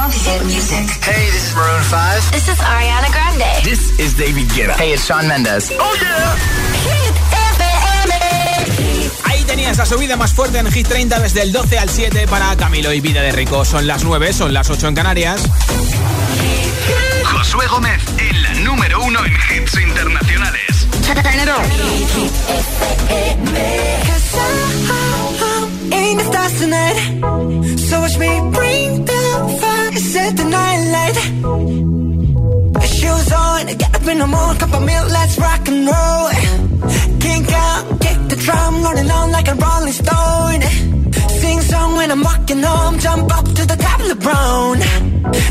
love hit music. Hey, this is Maroon 5. This is Ariana Grande. This is David Guetta. Hey, it's Sean Mendes. Oh yeah. Hit FM. Ahí tenías la subida más fuerte en Hit 30 desde el 12 al 7 para Camilo y Vida de Rico. Son las 9, son las 8 en Canarias. Josué Gómez en la número uno en hits internacionales. in bring the fire, set the night light. Shoes on, get up in the morning, cup of milk, let's rock and roll. Kink out, kick the drum, rolling on like a rolling stone. Sing song when I'm walking home, jump up to the top of the brown.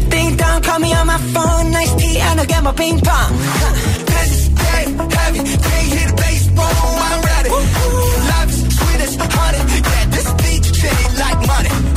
Ding dong, call me on my phone, nice tea, and I'll get my ping pong. Let's get heavy, can't hear the bass, boom, I'm ready. Life's sweet as honey, yeah, this beat shitty like money.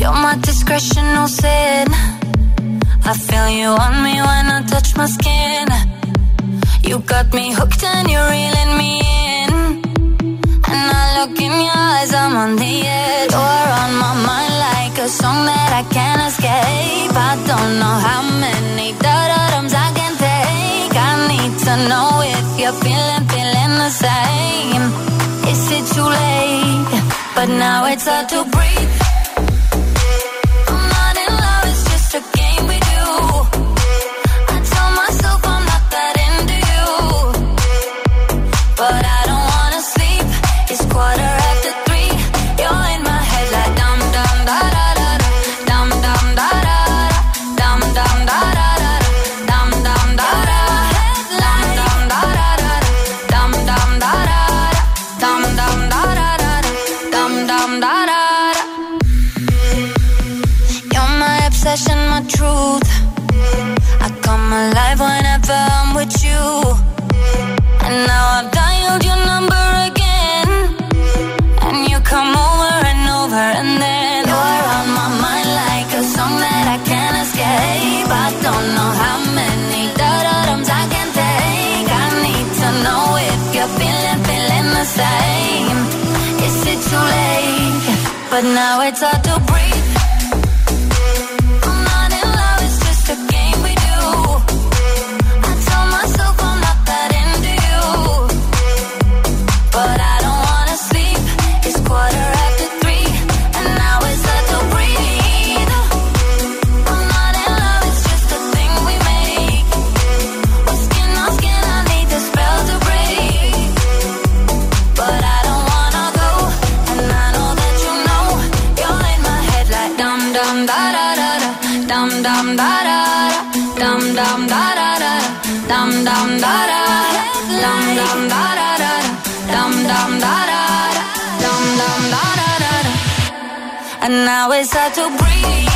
You're my discretional sin. I feel you on me when I touch my skin. You got me hooked and you're reeling me in. And I look in your eyes, I'm on the edge. You're on my mind like a song that I can't escape. I don't know how many da-da-dums I can take. I need to know if you're feeling, feeling the same. It too late? But now it's hard to breathe. I do. And now it's hard to breathe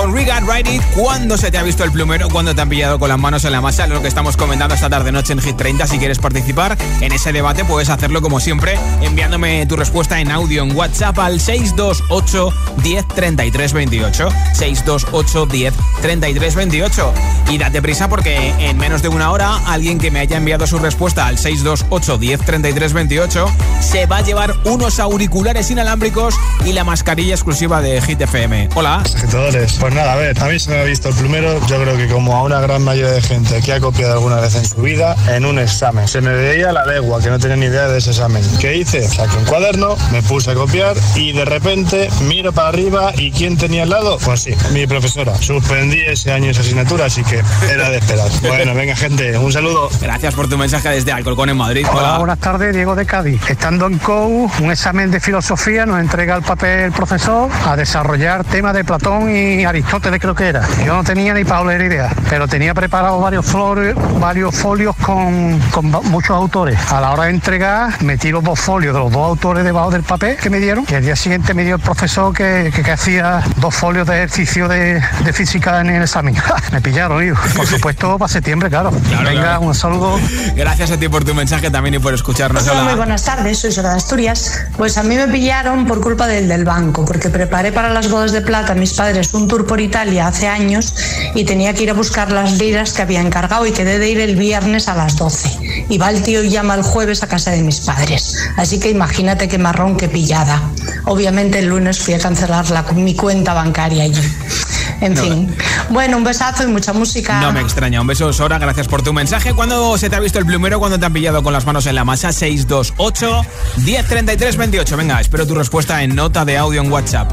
Con Regard Ride It. ¿Cuándo se te ha visto el plumero? ¿Cuándo te han pillado con las manos en la masa? Lo que estamos comentando esta tarde noche en Hit 30. Si quieres participar en ese debate, puedes hacerlo como siempre, enviándome tu respuesta en audio en WhatsApp al 628 10 33 28. 628 10 33 28. Y date prisa porque en menos de una hora, alguien que me haya enviado su respuesta al 628 10 33 28 se va a llevar unos auriculares inalámbricos y la mascarilla exclusiva de Hit FM. Hola. Pues nada, a ver, a mí se me ha visto el plumero, yo creo que como a una gran mayoría de gente que ha copiado alguna vez en su vida, en un examen. Se me veía la legua, que no tenía ni idea de ese examen. ¿Qué hice? Saqué un cuaderno, me puse a copiar y de repente miro para arriba y ¿quién tenía al lado? Pues sí, mi profesora. Suspendí ese año esa asignatura, así que era de esperar. Bueno, venga gente, un saludo. Gracias por tu mensaje desde Alcorcón en Madrid. Hola, buenas tardes, Diego de Cádiz. Estando en COU, un examen de filosofía nos entrega el papel el profesor a desarrollar temas de Platón y Aristóteles creo que era. Yo no tenía ni para oler idea, pero tenía preparado varios, flores, varios folios con, con muchos autores. A la hora de entregar, metí los dos folios de los dos autores debajo del papel que me dieron y al día siguiente me dio el profesor que, que, hacía dos folios de ejercicio de, de física en el examen. me pillaron, hijo. Por supuesto, para septiembre, claro. Venga, un saludo. Gracias a ti por tu mensaje también y por escucharnos. Hola. Muy buenas tardes, soy Sora de Asturias. Pues a mí me pillaron por culpa del del banco, porque preparé para las bodas de plata mis padres un tour por Italia hace años y tenía que ir a buscar las liras que había encargado y quedé de ir el viernes a las 12. Y va el tío y llama el jueves a casa de mis padres. Así que imagínate qué marrón, qué pillada. Obviamente el lunes fui a cancelar la, mi cuenta bancaria allí. En fin. Bueno, un besazo y mucha música. No me extraña. Un beso, Sora. Gracias por tu mensaje. ¿Cuándo se te ha visto el plumero? ¿Cuándo te han pillado con las manos en la masa? 628 1033 28. Venga, espero tu respuesta en nota de audio en WhatsApp.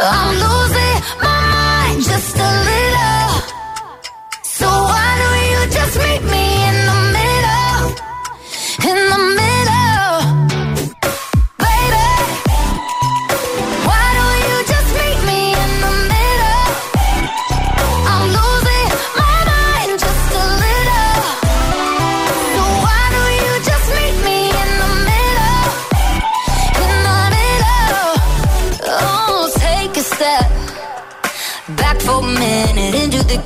I'm losing my mind just a little. So why don't you just meet me in the middle? In the middle.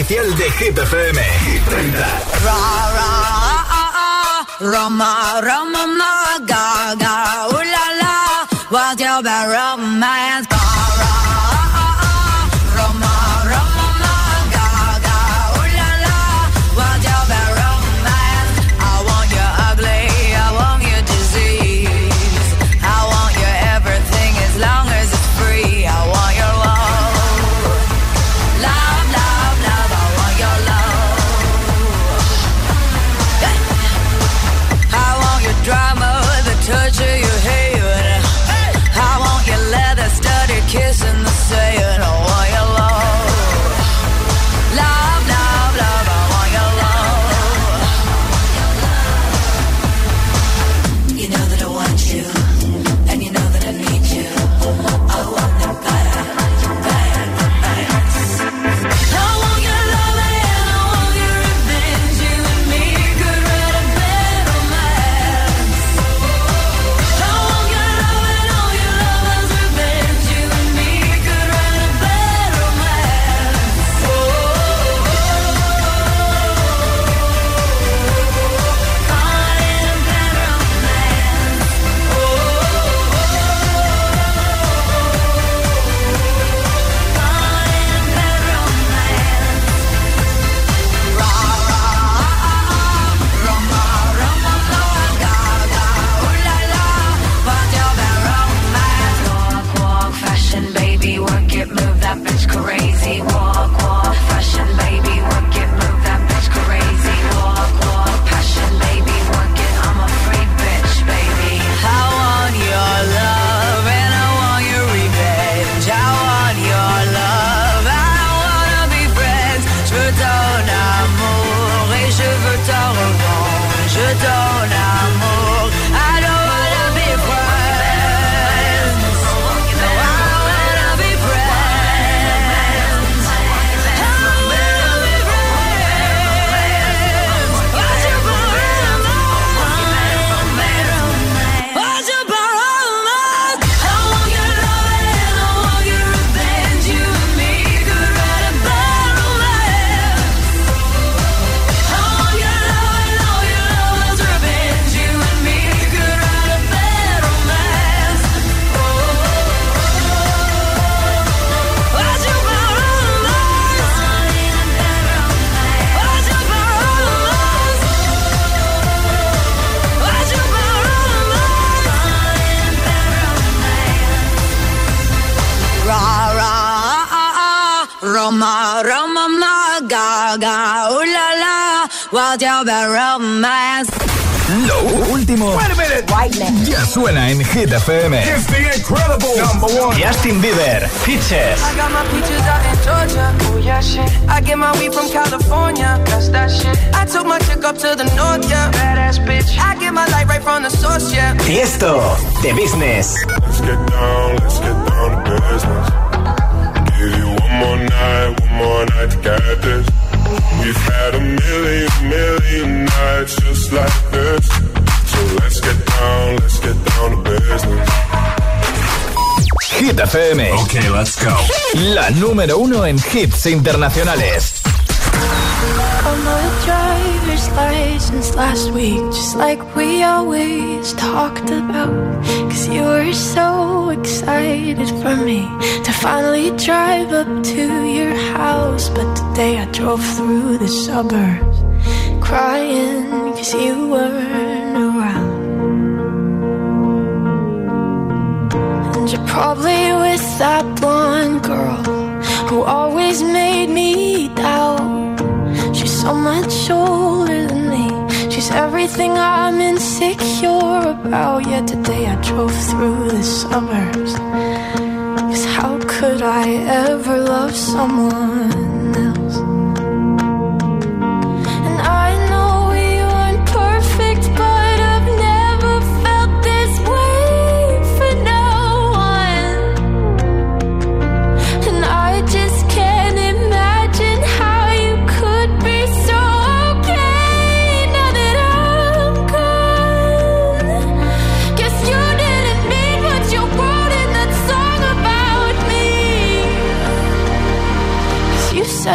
Oficial de Hit Lo último ya suena en Hit FM. Justin Bieber, Peaches. I got my peaches out in Georgia. Oh yeah, shit. I get my weed from California. That's that shit. I took my chick up to the north, yeah. Badass bitch. I get my light right from the source, yeah. Tiesto, The Business. Let's get down, let's get down to business. Give you one more night, one more night to get this. We've had a million, million nights just like this. So let's get down, let's get down to business. Hit FM. Ok, let's go. La número uno en hits internacionales. On my driver's license last week, just like we always talked about. Cause you were so excited for me to finally drive up to your house. But today I drove through the suburbs crying cause you weren't around. And you're probably with that blonde girl who always made me doubt. She's so much older than me. She's everything I'm insecure about. Yet today I drove through the suburbs. Cause how could I ever love someone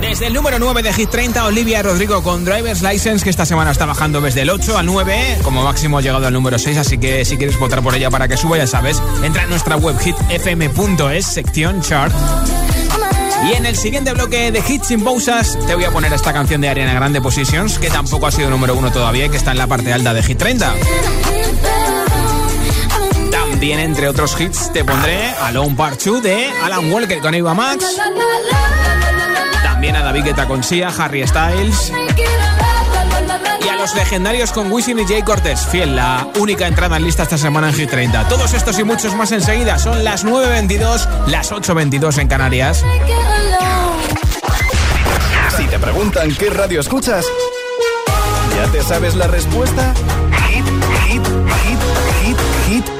Desde el número 9 de Hit 30, Olivia Rodrigo con Driver's License, que esta semana está bajando desde el 8 al 9, como máximo ha llegado al número 6, así que si quieres votar por ella para que suba, ya sabes, entra en nuestra web hitfm.es, sección chart. Y en el siguiente bloque de Hits sin pausas te voy a poner esta canción de Ariana Grande Positions, que tampoco ha sido número 1 todavía que está en la parte alta de Hit 30. También, entre otros hits, te pondré Alone Part 2 de Alan Walker con Eva Max. También a David Guetta con Sia, Harry Styles. Y a los legendarios con Wisin y Jay Cortés. Fiel, la única entrada en lista esta semana en Hit 30. Todos estos y muchos más enseguida. Son las 9.22, las 8.22 en Canarias. Si te preguntan qué radio escuchas, ¿ya te sabes la respuesta?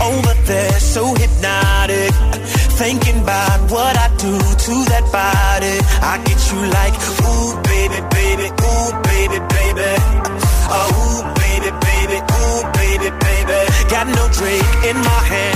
Over there, so hypnotic. Thinking about what I do to that body. I get you like, ooh, baby, baby, ooh, baby, baby. Oh, ooh, baby, baby, ooh, baby, baby. Got no drink in my hand,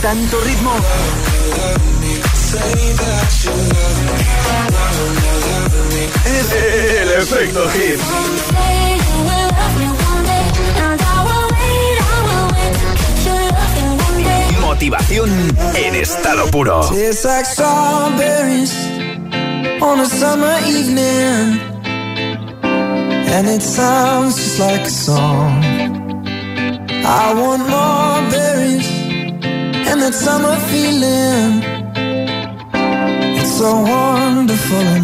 Tanto ritmo? Es el efecto hit. Motivación en estado puro. It's like strawberries on a summer evening. And it sounds just like a song. I want more that summer feeling. It's so wonderful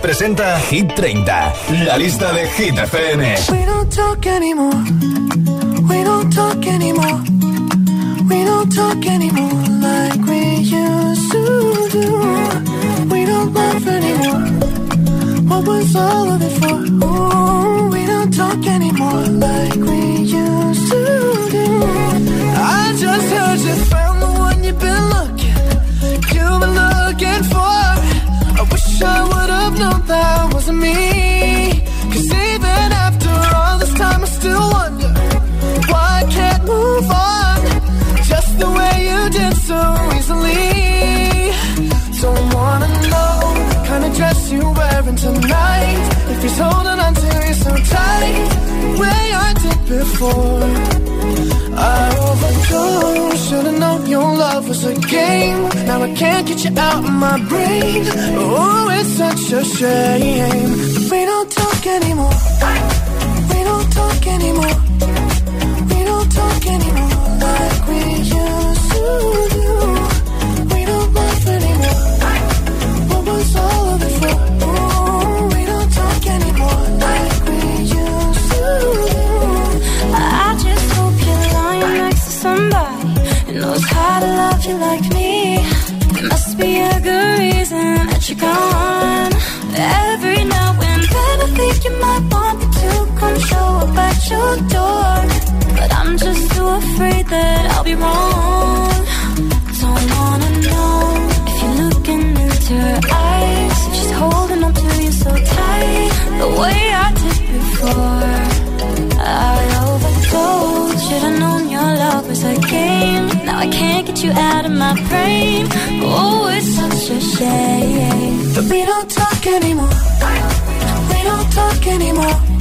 Presenta Hit 30, la lista de Hit FM. We don't talk anymore. We don't talk anymore. We don't talk anymore like we used to do. We don't laugh anymore. What was all of it for? Ooh, we don't talk anymore like we used to do. I just heard you found the one you've been looking, you've been looking for. I wish I have that wasn't me. Cause even after all this time, I still wonder why I can't move on just the way you did so easily. Don't wanna know the kind of dress you're wearing tonight. If he's holding on to you so tight, the way I did before. I overdosed, should've known your love was a game. Now I can't get you out of my brain. Oh, such a shame. We don't talk anymore. We don't talk anymore. We don't talk anymore like we used to do. We don't laugh anymore. What was all of it for? We don't talk anymore like we used to do. I just hope you're lying next to somebody who knows how to love you like me. There must be a good reason that you're gone. Your door. But I'm just too afraid that I'll be wrong. Don't wanna know if you're looking into her eyes. If she's holding on to you so tight, the way I did before. I overdosed. Should've known your love was a game. Now I can't get you out of my brain. Oh, it's such a shame. But we don't talk anymore. We don't talk anymore.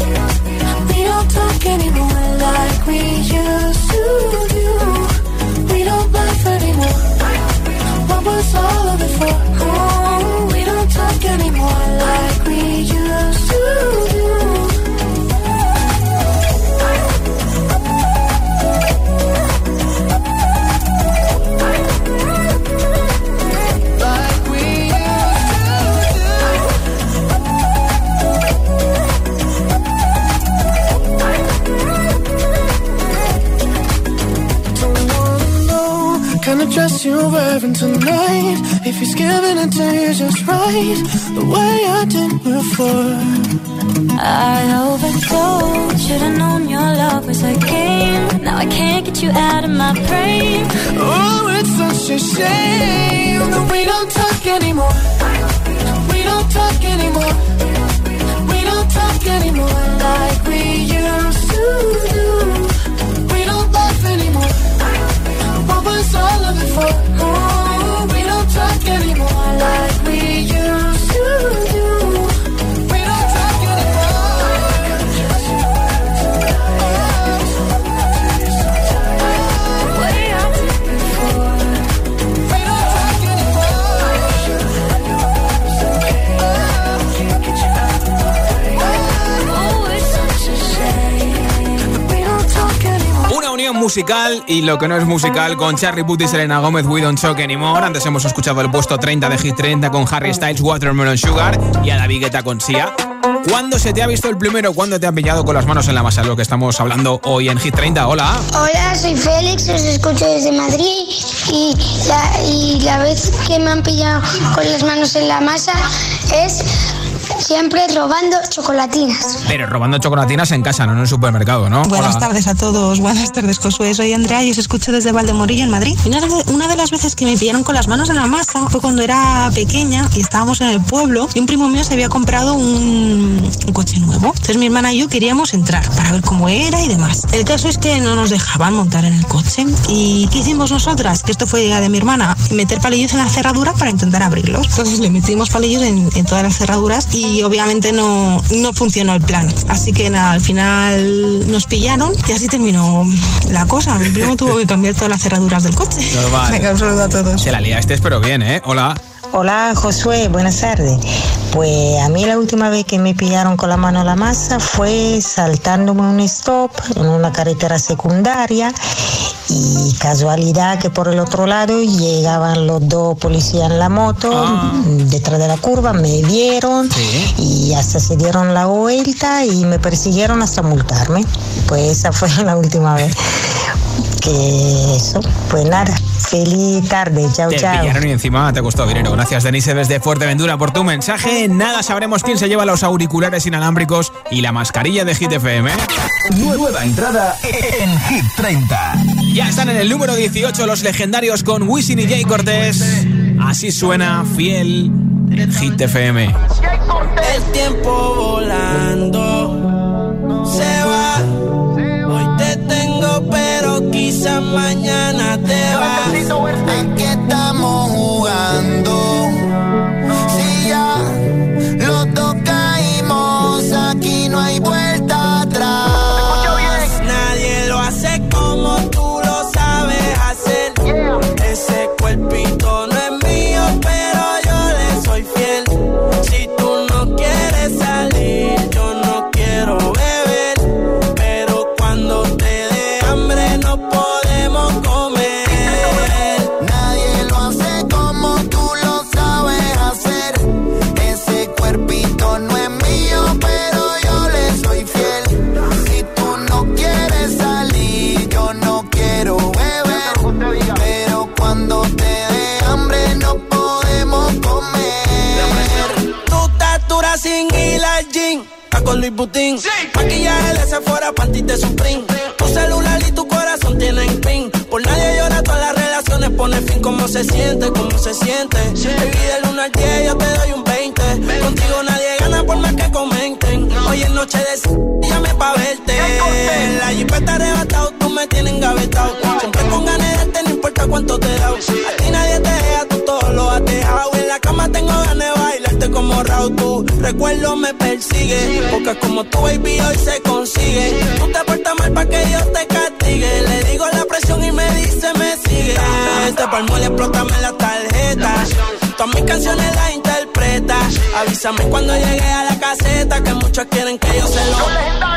Talk anymore like we used to do. We don't laugh anymore. What was all of it for? Dress you're wearing tonight. If he's giving it to you just right, the way I did before. I overdosed. Should've known your love was a game. Now I can't get you out of my brain. Oh, it's such a shame that we don't talk anymore. We don't talk anymore. We don't talk anymore like we used to musical y lo que no es musical con Charlie Puth y Selena Gómez, We Don't Talk Anymore. Antes hemos escuchado el puesto 30 de Hit 30 con Harry Styles, Watermelon Sugar y a la con Sia. ¿Cuándo se te ha visto el primero? ¿Cuándo te ha pillado con las manos en la masa? Lo que estamos hablando hoy en Hit 30. Hola. Hola, soy Félix, os escucho desde Madrid y la vez que me han pillado con las manos en la masa es siempre robando chocolatinas. Pero robando chocolatinas en casa, no en el supermercado, ¿no? Buenas tardes a todos, buenas tardes Josué, soy Andrea y os escucho desde Valdemorillo en Madrid. Y una, de, una de las veces que me pillaron con las manos en la masa fue cuando era pequeña y estábamos en el pueblo y un primo mío se había comprado un, un coche nuevo. Entonces mi hermana y yo queríamos entrar para ver cómo era y demás. El caso es que no nos dejaban montar en el coche. ¿Y qué hicimos nosotras? Que esto fue idea de mi hermana, meter palillos en la cerradura para intentar abrirlos. Entonces le metimos palillos en, en todas las cerraduras y obviamente no, no funcionó el plan. Así que nada, al final nos pillaron y así terminó la cosa. Mi primo tuvo que cambiar todas las cerraduras del coche. Normal. Venga, un saludo a todos. Se la liaste, pero bien, ¿eh? Hola. Hola Josué, buenas tardes. Pues a mí la última vez que me pillaron con la mano a la masa fue saltándome un stop en una carretera secundaria y casualidad que por el otro lado llegaban los dos policías en la moto detrás de la curva, me vieron y hasta se dieron la vuelta y me persiguieron hasta multarme. Pues esa fue la última vez que eso, pues nada, feliz tarde, chao, Te chao. pillaron y encima te costó dinero. Gracias, Denise, desde Fuerteventura, por tu mensaje. Nada sabremos quién se lleva los auriculares inalámbricos y la mascarilla de Hit FM. Nueva entrada en Hit 30. Ya están en el número 18 los legendarios con Wisin y Jay Cortés. Así suena fiel en Hit FM. El tiempo volando se va. Pero quizás mañana te vas. ¿A qué estamos jugando? Sin ir al gym. Está con Luis Butín. Maquillaje de Sephora, panty de Supreme. Tu celular y tu corazón tienen pin. Por nadie llora, todas las relaciones pone fin. ¿Cómo se siente? ¿Cómo se siente? Baby, del 1 al 10 yo te doy un 20. Contigo nadie gana por más que comenten. Hoy es noche de llame pa' verte. La jipeta arrebatado, tú me tienes engavetado. Siempre con ganas de darte, no importa cuánto te da. A ti nadie te deja, tú todo lo has dejado. En la cama tengo ganas como recuerdo me persigue. Porque como tu baby hoy se consigue. Tú te portas mal para que Dios te castigue. Le digo la presión y me dice me sigue. Este palmo le explótame la tarjeta. Todas mis canciones las interpreta. Avísame cuando llegue a la caseta. Que muchos quieren que yo se lo.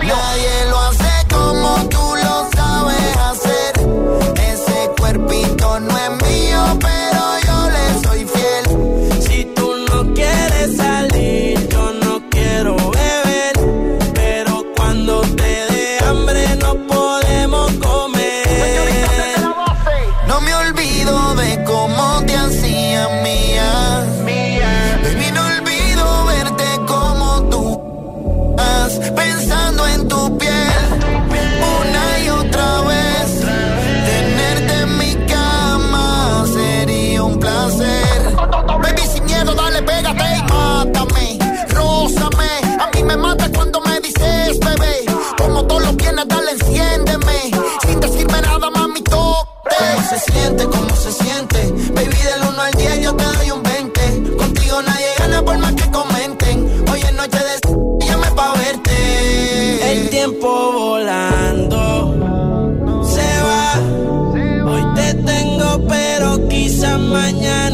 Nadie lo hace como tú lo sabes hacer. Ese cuerpito no es mío, pero yo dale, enciéndeme. Sin decirme nada, mami, toque. ¿Cómo se siente? ¿Cómo se siente? Baby, del 1 al 10 yo te doy un 20. Contigo nadie gana por más que comenten. Hoy es noche de... Llame pa' verte. El tiempo volando se va. Hoy te tengo, pero quizás mañana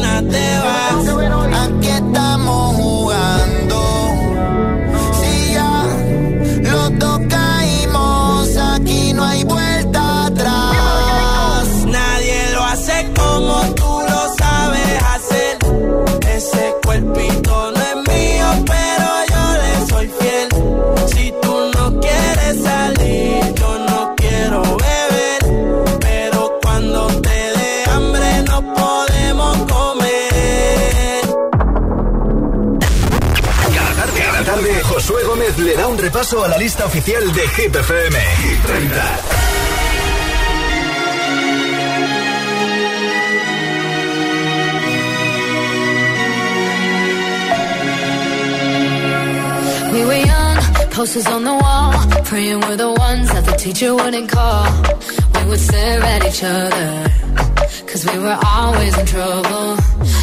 le da un repaso a la lista oficial de Hit FM. Hit 30. We were young, posters on the wall, praying we're the ones that the teacher wouldn't call. We would stare at each other, cause we were always in trouble.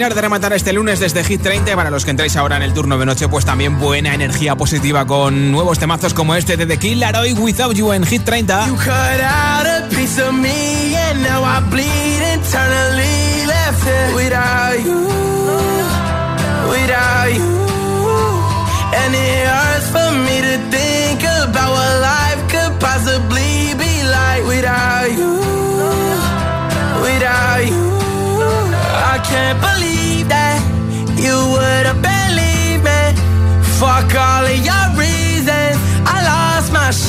terminar de rematar este lunes desde Hit 30. Para los que entréis ahora en el turno de noche, pues también buena energía positiva con nuevos temazos como este de The Killer Hoy Without You en Hit 30. You cut out a piece of me and now I bleed.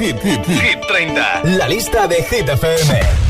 Hit, Hit, Hit 30, la lista de Hit FM.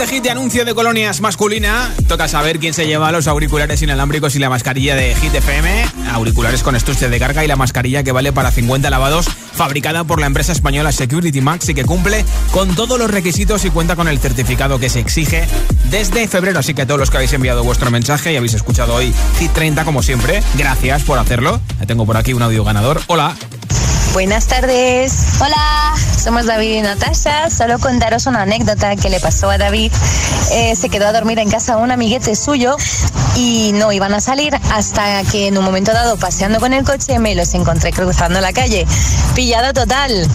este hit de anuncio de colonias masculina, toca saber quién se lleva los auriculares inalámbricos y la mascarilla de Hit FM. Auriculares con estuche de carga y la mascarilla que vale para 50 lavados, fabricada por la empresa española Security Max y que cumple con todos los requisitos y cuenta con el certificado que se exige desde febrero. Así que todos los que habéis enviado vuestro mensaje y habéis escuchado hoy Hit 30 como siempre, gracias por hacerlo. Tengo por aquí un audio ganador. Hola. Buenas tardes. Hola, somos David y Natasha. Solo contaros una anécdota que le pasó a David. Eh, se quedó a dormir en casa un amiguete suyo y no iban a salir hasta que en un momento dado, paseando con el coche, me los encontré cruzando la calle. Pillado total.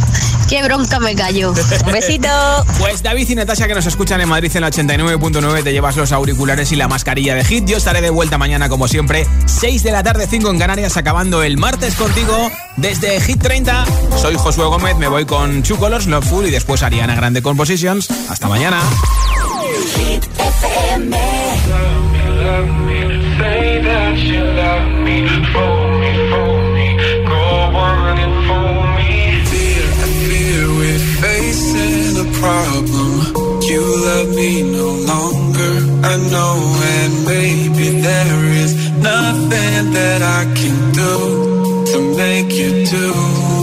Qué bronca me cayó. Un besito. Pues David y Natasha que nos escuchan en Madrid en la 89.9 te llevas los auriculares y la mascarilla de Hit. Yo estaré de vuelta mañana como siempre, 6 de la tarde, 5 en Canarias, acabando el martes contigo desde Hit 30. Soy Josué Gómez, me voy con Two Colors, Love Full y después Ariana Grande Compositions. Hasta mañana. Say that you love me, for me, for me. Go on and for me. Fear we're facing a problem. You love me no longer, I know, and maybe there is nothing that I can do to make you do.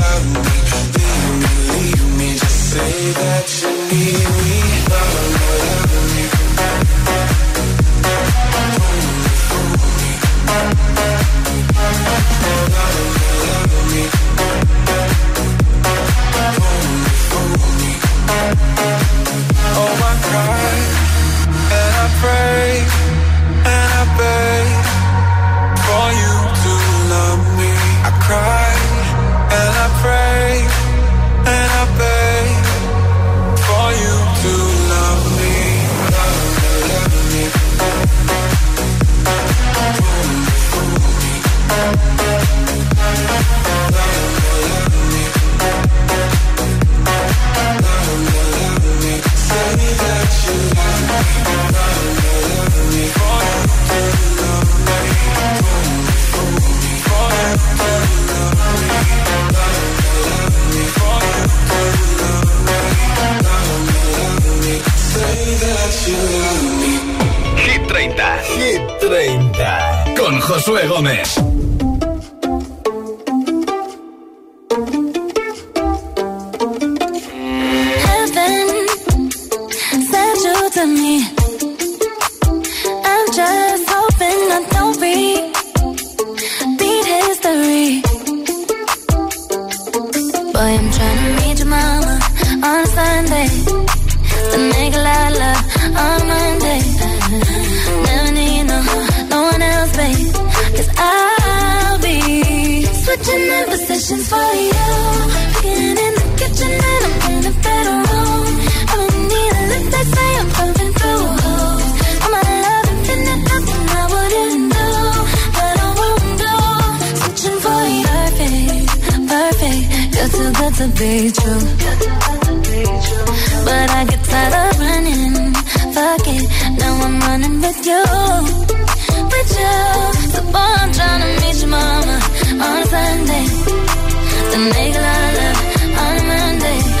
to true. But I get tired of running. Fuck it, now I'm running with you. With you. So boy, I'm trying to meet your mama on a Sunday. Then make a lot of love on a Monday.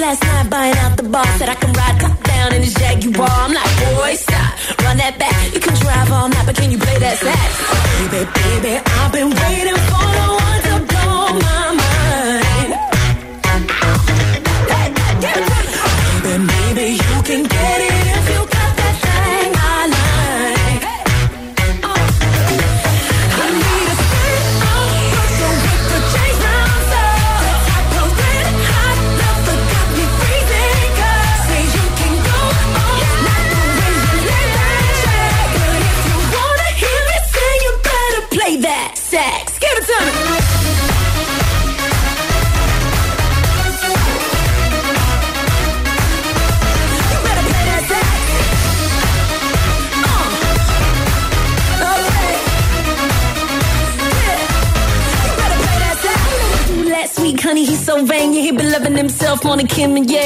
last night buying out the bar. Said I can ride top down in his Jaguar. I'm like, boy, stop, run that back. You can drive all night, but can you play that sax? Baby, baby, I've been waiting Sloan and Kim and yeah.